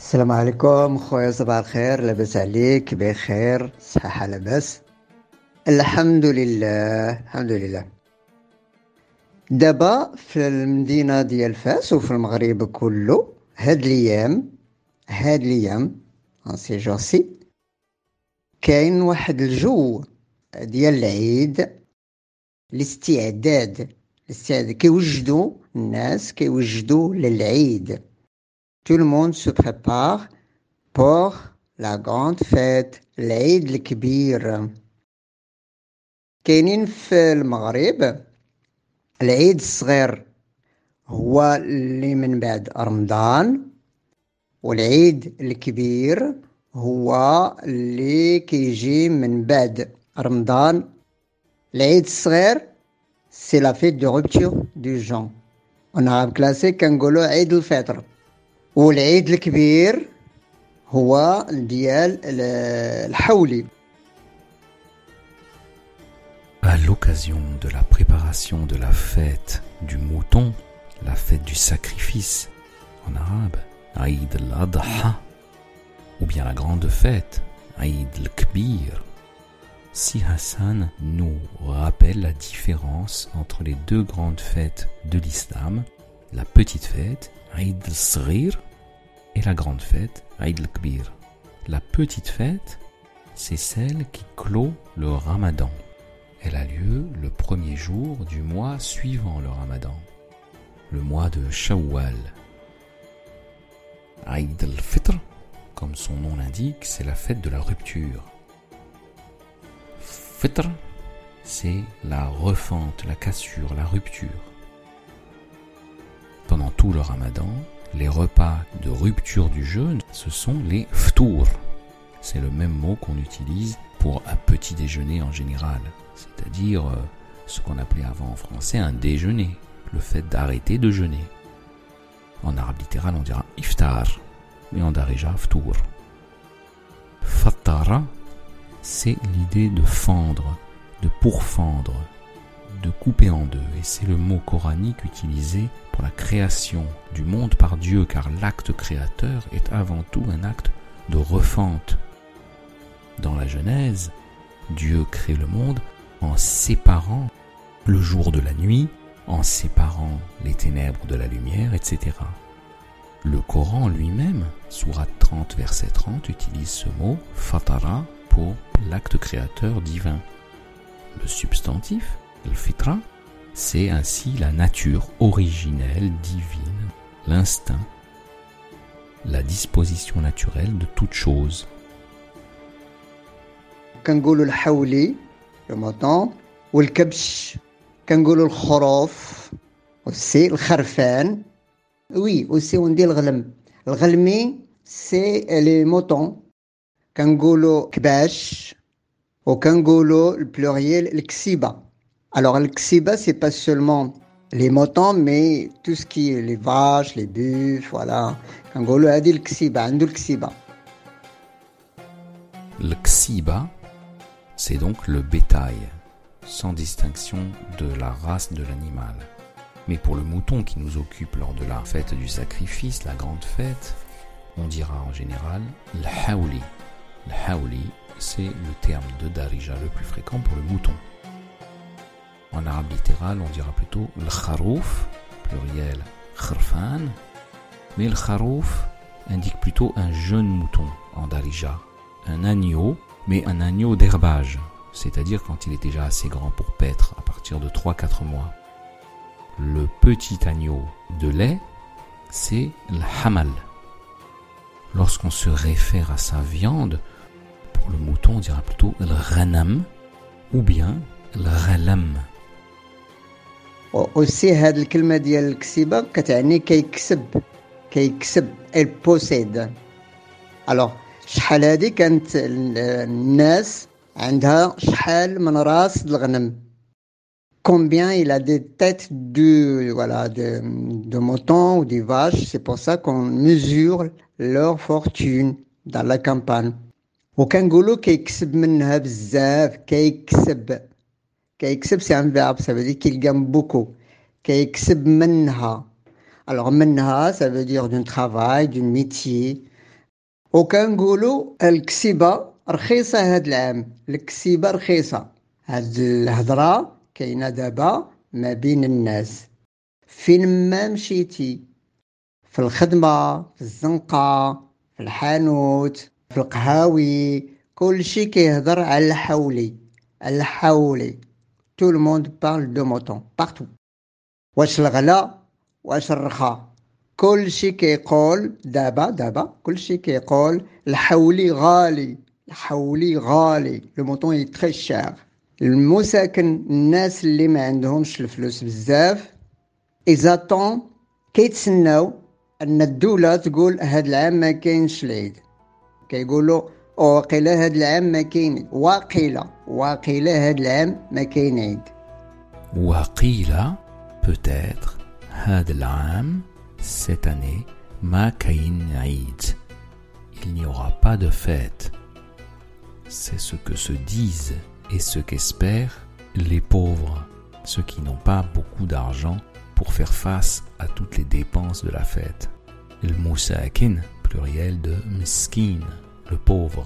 السلام عليكم خويا صباح الخير لاباس عليك بخير صحة لاباس الحمد لله الحمد لله. دابا في المدينة ديال فاس وفي المغرب كله هاد الأيام هاد الأيام سي جوسي كاين واحد الجو ديال العيد الاستعداد الاستعداد كيوجدوا الناس كيوجدوا للعيد. Tout le monde se prépare pour la grande fête العيد الكبير كاينين في المغرب العيد الصغير هو اللي من بعد رمضان والعيد الكبير هو اللي كيجي من بعد رمضان العيد الصغير سي لا فيت دو روبتور دو جون اون عرب كلاسيك كنقولوا عيد الفطر والعيد الكبير هو ديال الحولي À l'occasion de la préparation de la fête du mouton, la fête du sacrifice, en arabe, Aïd al-Adha, ou bien la grande fête, Aïd al-Kbir, Si Hassan nous rappelle la différence entre les deux grandes fêtes de l'islam, la petite fête Aïd al-Sghir et la grande fête Aïd al-Kbir. La petite fête, c'est celle qui clôt le ramadan. Elle a lieu le premier jour du mois suivant le ramadan, le mois de Shawwal. Aïd al-Fitr, comme son nom l'indique, c'est la fête de la rupture. Fitr, c'est la refente, la cassure, la rupture. Tout le ramadan, les repas de rupture du jeûne, ce sont les ftour. C'est le même mot qu'on utilise pour un petit déjeuner en général, c'est-à-dire euh, ce qu'on appelait avant en français un déjeuner, le fait d'arrêter de jeûner. En arabe littéral, on dira iftar, mais en darija, ftour. Fattara, c'est l'idée de fendre, de pourfendre, de couper en deux, et c'est le mot coranique utilisé pour la création du monde par Dieu, car l'acte créateur est avant tout un acte de refente. Dans la Genèse, Dieu crée le monde en séparant le jour de la nuit, en séparant les ténèbres de la lumière, etc. Le Coran lui-même, Sourate 30, verset 30, utilise ce mot fatara pour l'acte créateur divin. Le substantif, le fitra, c'est ainsi la nature originelle, divine, l'instinct, la disposition naturelle de toute chose. كنقولوا الحولي الموطون والكبش كنقولوا الخروف والسي الخرفان وي وسي وندي الغلم الغلمي سي لي موطون كنقولوا كباش وكنقولوا البلوريال الكسيبه alors, Al-Ksiba, c'est pas seulement les moutons, mais tout ce qui est les vaches, les buffles, voilà. Kangolo c'est donc le bétail, sans distinction de la race de l'animal. Mais pour le mouton qui nous occupe lors de la fête du sacrifice, la grande fête, on dira en général l'haouli. L'haouli, c'est le terme de darija le plus fréquent pour le mouton. En arabe littéral, on dira plutôt le kharouf, pluriel kharfan, mais le indique plutôt un jeune mouton en darija, un agneau, mais un agneau d'herbage, c'est-à-dire quand il est déjà assez grand pour paître à partir de 3-4 mois. Le petit agneau de lait, c'est le hamal. Lorsqu'on se réfère à sa viande, pour le mouton, on dira plutôt le ghanam ou bien le ghalam. اوسي هاد الكلمه ديال الكسيبه كتعني كيكسب كيكسب البوسيد الوغ شحال هادي كانت الناس عندها شحال من راس الغنم combien il a des têtes de voilà de, de moutons ou des vaches c'est pour ça qu'on mesure leur fortune dans la campagne وكنقولوا كيكسب منها بزاف كيكسب كيكسب سي ان فيرب ça veut dire qu'il gagne beaucoup. كيكسب منها. Alors منها veut dire d'un travail d'un métier. وكنقولوا الكسيبة رخيصة هاد العام. الكسيبة رخيصة. هاد الهضرة كاينة دابا ما بين الناس. فين ما مشيتي؟ في الخدمة في الزنقة في الحانوت في القهاوي كلشي كيهضر على الحولي. الحولي. تو الموند بارل دو موتون بارتو واش الغلا واش الرخا كلشي كيقول دابا دابا كلشي كيقول الحولي غالي الحولي غالي لو موطون اي تري شير المساكن الناس اللي ما عندهمش الفلوس بزاف ايزاتون كيتسناو ان الدولة تقول هاد العام ما كاينش العيد كيقولوا واقيلا هاد العام ما كاين واقيلا واقيلا هاد العام ما كاين عيد وقيل peut-être هاد العام cette année ما كاين عيد il n'y aura pas de fête c'est ce que se disent et ce qu'espèrent les pauvres ceux qui n'ont pas beaucoup d'argent pour faire face à toutes les dépenses de la fête le moussakin pluriel de miskin le pauvre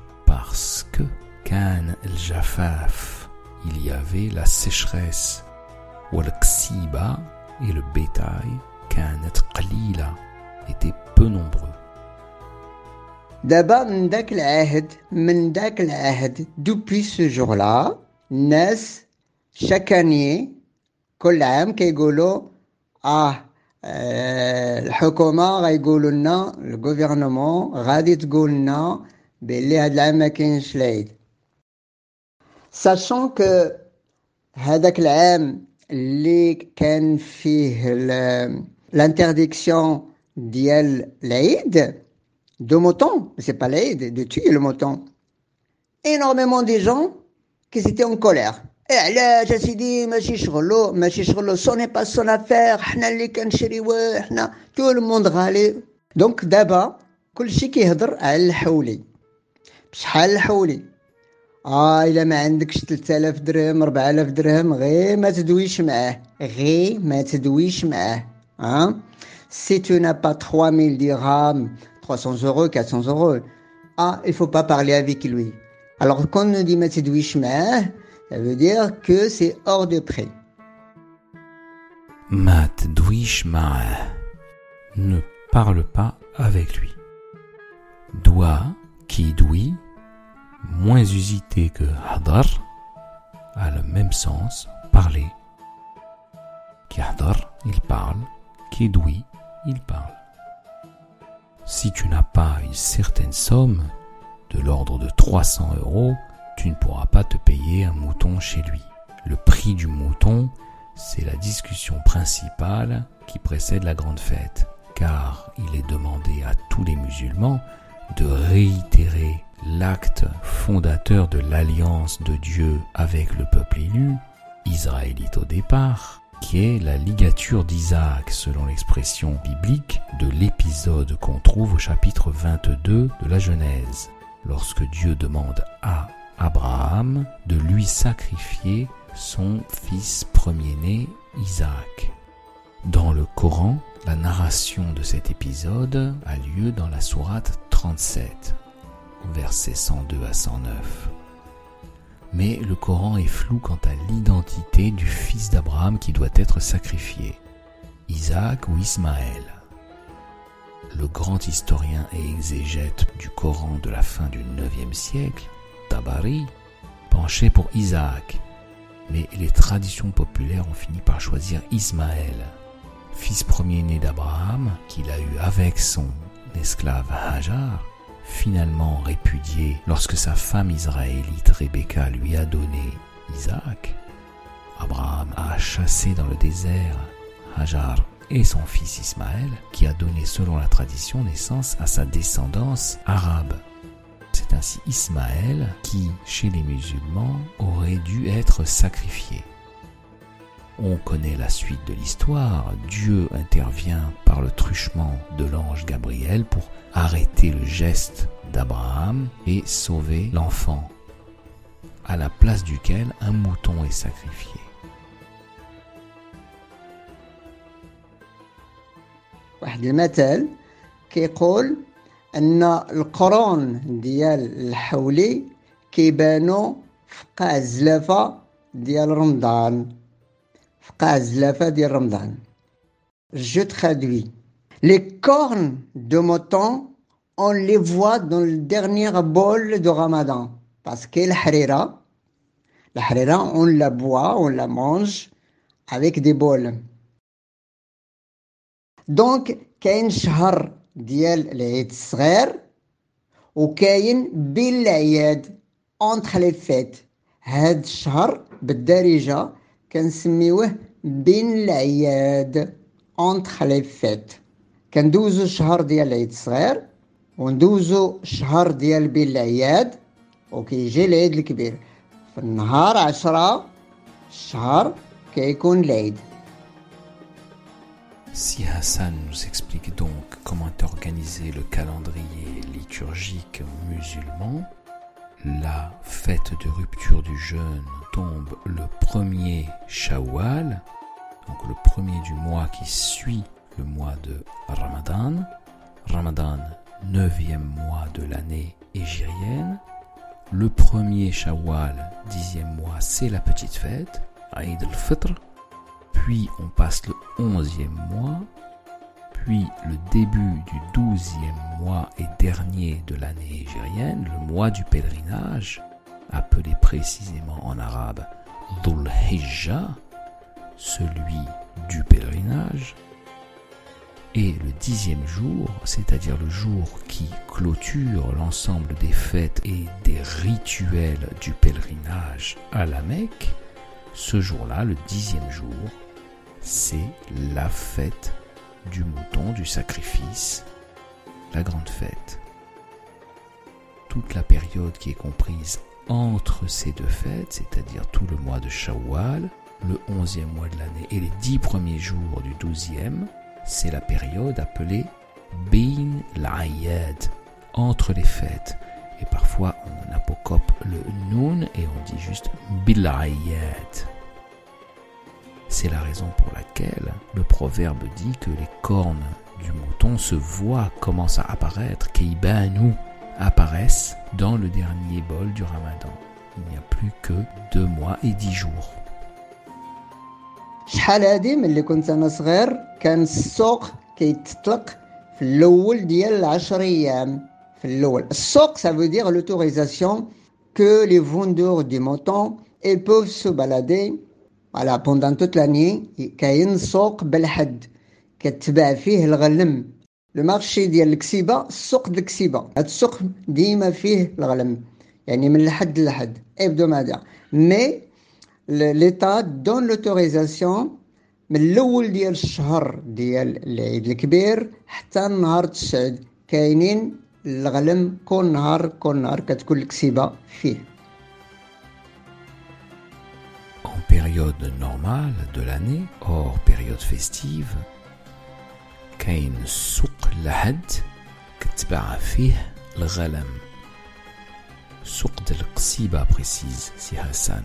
parce que كان الجفاف il y avait la sécheresse والكسيبة et le bétail كانت قليلة étaient peu nombreux دابا من داك العهد من داك العهد دوبي سو جور لا الناس شاكاني كل عام كيقولوا اه آه، الحكومة غيقولوا لنا الغوفرنمون غادي تقول لنا بلي هاد العام ما كاينش العيد ساشون كو هذاك العام اللي كان فيه l'interdiktion ديال العيد de mouton, c'est pas l'aide, de tuer le mouton. Énormément de gens qui étaient en colère. Et علاش اسيدي ماشي شغلو ماشي شغلو سو ني با سون افير حنا اللي كنشريوه حنا تو الموند غالي دونك دابا كلشي كيهضر على الحولي بشحال الحولي اه الا ما عندكش 3000 درهم 4000 درهم غير ما تدويش معاه غير ما تدويش معاه ها سي تو n'as pas 3000 dirhams 300 euros 400 euros ah il faut pas parler avec lui alors quand on dit ما تدويش معاه ça veut dire que c'est hors de prix ما تدويش معاه ne parle pas avec lui doit douit moins usité que hadar a le même sens parler. Qui hadar il parle qui douit il parle. Si tu n'as pas une certaine somme de l'ordre de 300 euros tu ne pourras pas te payer un mouton chez lui. Le prix du mouton c'est la discussion principale qui précède la grande fête. Car il est demandé à tous les musulmans de réitérer l'acte fondateur de l'alliance de Dieu avec le peuple élu, israélite au départ, qui est la ligature d'Isaac selon l'expression biblique de l'épisode qu'on trouve au chapitre 22 de la Genèse, lorsque Dieu demande à Abraham de lui sacrifier son fils premier-né Isaac. Dans le Coran, la narration de cet épisode a lieu dans la sourate 37, versets 102 à 109. Mais le Coran est flou quant à l'identité du fils d'Abraham qui doit être sacrifié, Isaac ou Ismaël. Le grand historien et exégète du Coran de la fin du IXe siècle, Tabari, penchait pour Isaac, mais les traditions populaires ont fini par choisir Ismaël, fils premier-né d'Abraham, qu'il a eu avec son esclave Hajar, finalement répudié lorsque sa femme israélite Rebecca lui a donné Isaac. Abraham a chassé dans le désert Hajar et son fils Ismaël, qui a donné selon la tradition naissance à sa descendance arabe. C'est ainsi Ismaël qui, chez les musulmans, aurait dû être sacrifié. On connaît la suite de l'histoire. Dieu intervient par le truchement de l'ange Gabriel pour arrêter le geste d'Abraham et sauver l'enfant, à la place duquel un mouton est sacrifié. واحد المثل كيقول ان القرون ديال الحولي كيبانو في قاع الزلافه ديال رمضان Je traduis. Les cornes de mouton, on les voit dans le dernier bol de Ramadan. Parce que la harira, la harira, on la boit, on la mange avec des bols. دونك كاين شهر ديال العيد الصغير وكاين بين العياد اونتخ لي فيت هاد الشهر بالدارجه كنسميوه بين العياد اونتخ لي فيت كندوزو الشهر ديال العيد الصغير وندوزو الشهر ديال بين العياد وكيجي العيد الكبير في النهار عشرة الشهر كيكون العيد Si Hassan nous explique donc comment est organisé le calendrier liturgique musulman, la fête de rupture du jeûne tombe le premier Shawwal, donc le premier du mois qui suit le mois de Ramadan. Ramadan, neuvième mois de l'année égérienne. Le premier Shawwal, dixième mois, c'est la petite fête, Eid al-Fitr. Puis on passe le onzième mois, puis le début du douzième mois et dernier de l'année égérienne, le mois du pèlerinage, appelé précisément en arabe Dhul Hijjah, celui du pèlerinage, et le dixième jour, c'est-à-dire le jour qui clôture l'ensemble des fêtes et des rituels du pèlerinage à la Mecque, ce jour-là, le dixième jour, c'est la fête du mouton, du sacrifice, la grande fête. Toute la période qui est comprise entre ces deux fêtes, c'est-à-dire tout le mois de Shawwal, le onzième mois de l'année et les dix premiers jours du douzième, c'est la période appelée Bin l'Ayad, entre les fêtes. Et parfois on apocope le Noun et on dit juste Bilayad. C'est la raison pour laquelle le proverbe dit que les cornes du mouton se voient, commencent à apparaître, Keibanu apparaissent dans le dernier bol du ramadan. Il n'y a plus que deux mois et dix jours. شحال هادي ملي كنت انا صغير كان السوق كيتطلق في الاول ديال العشر ايام في الاول السوق ça veut dire l'autorisation que les vendeurs du mouton ils peuvent se balader voilà pendant toute l'année كاين سوق بالحد كتباع فيه الغلم لو مارشي ديال الكسيبة السوق د الكسيبة. هاد السوق ديما فيه الغلم يعني من الحد لحد hebdomadaire. مي ليتا دون لوتوريزاسيون من الأول ديال الشهر ديال العيد الكبير حتى النهار التسعود. كاينين الغلم كل نهار كل نهار كتكون الكسيبة فيه. période normale de l'année, hors période festive, كاين سوق لحد كتباع فيه الغلم سوق ديال القصيبة précise si Hassan.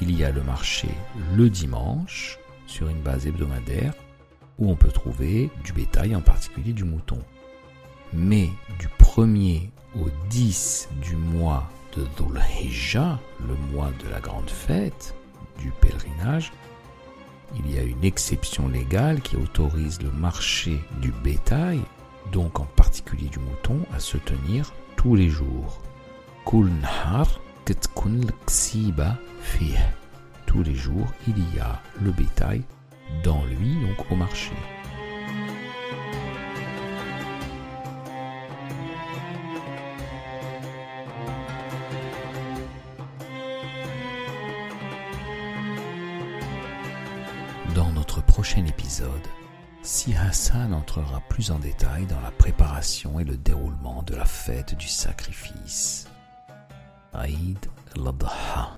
Il y a le marché le dimanche sur une base hebdomadaire où on peut trouver du bétail, en particulier du mouton. Mais du 1er au 10 du mois de Dhul Hijjah, le mois de la grande fête du pèlerinage, il y a une exception légale qui autorise le marché du bétail, donc en particulier du mouton, à se tenir tous les jours. Tous les jours, il y a le bétail dans lui, donc au marché. Si Hassan entrera plus en détail dans la préparation et le déroulement de la fête du sacrifice. Aïd al-Adha.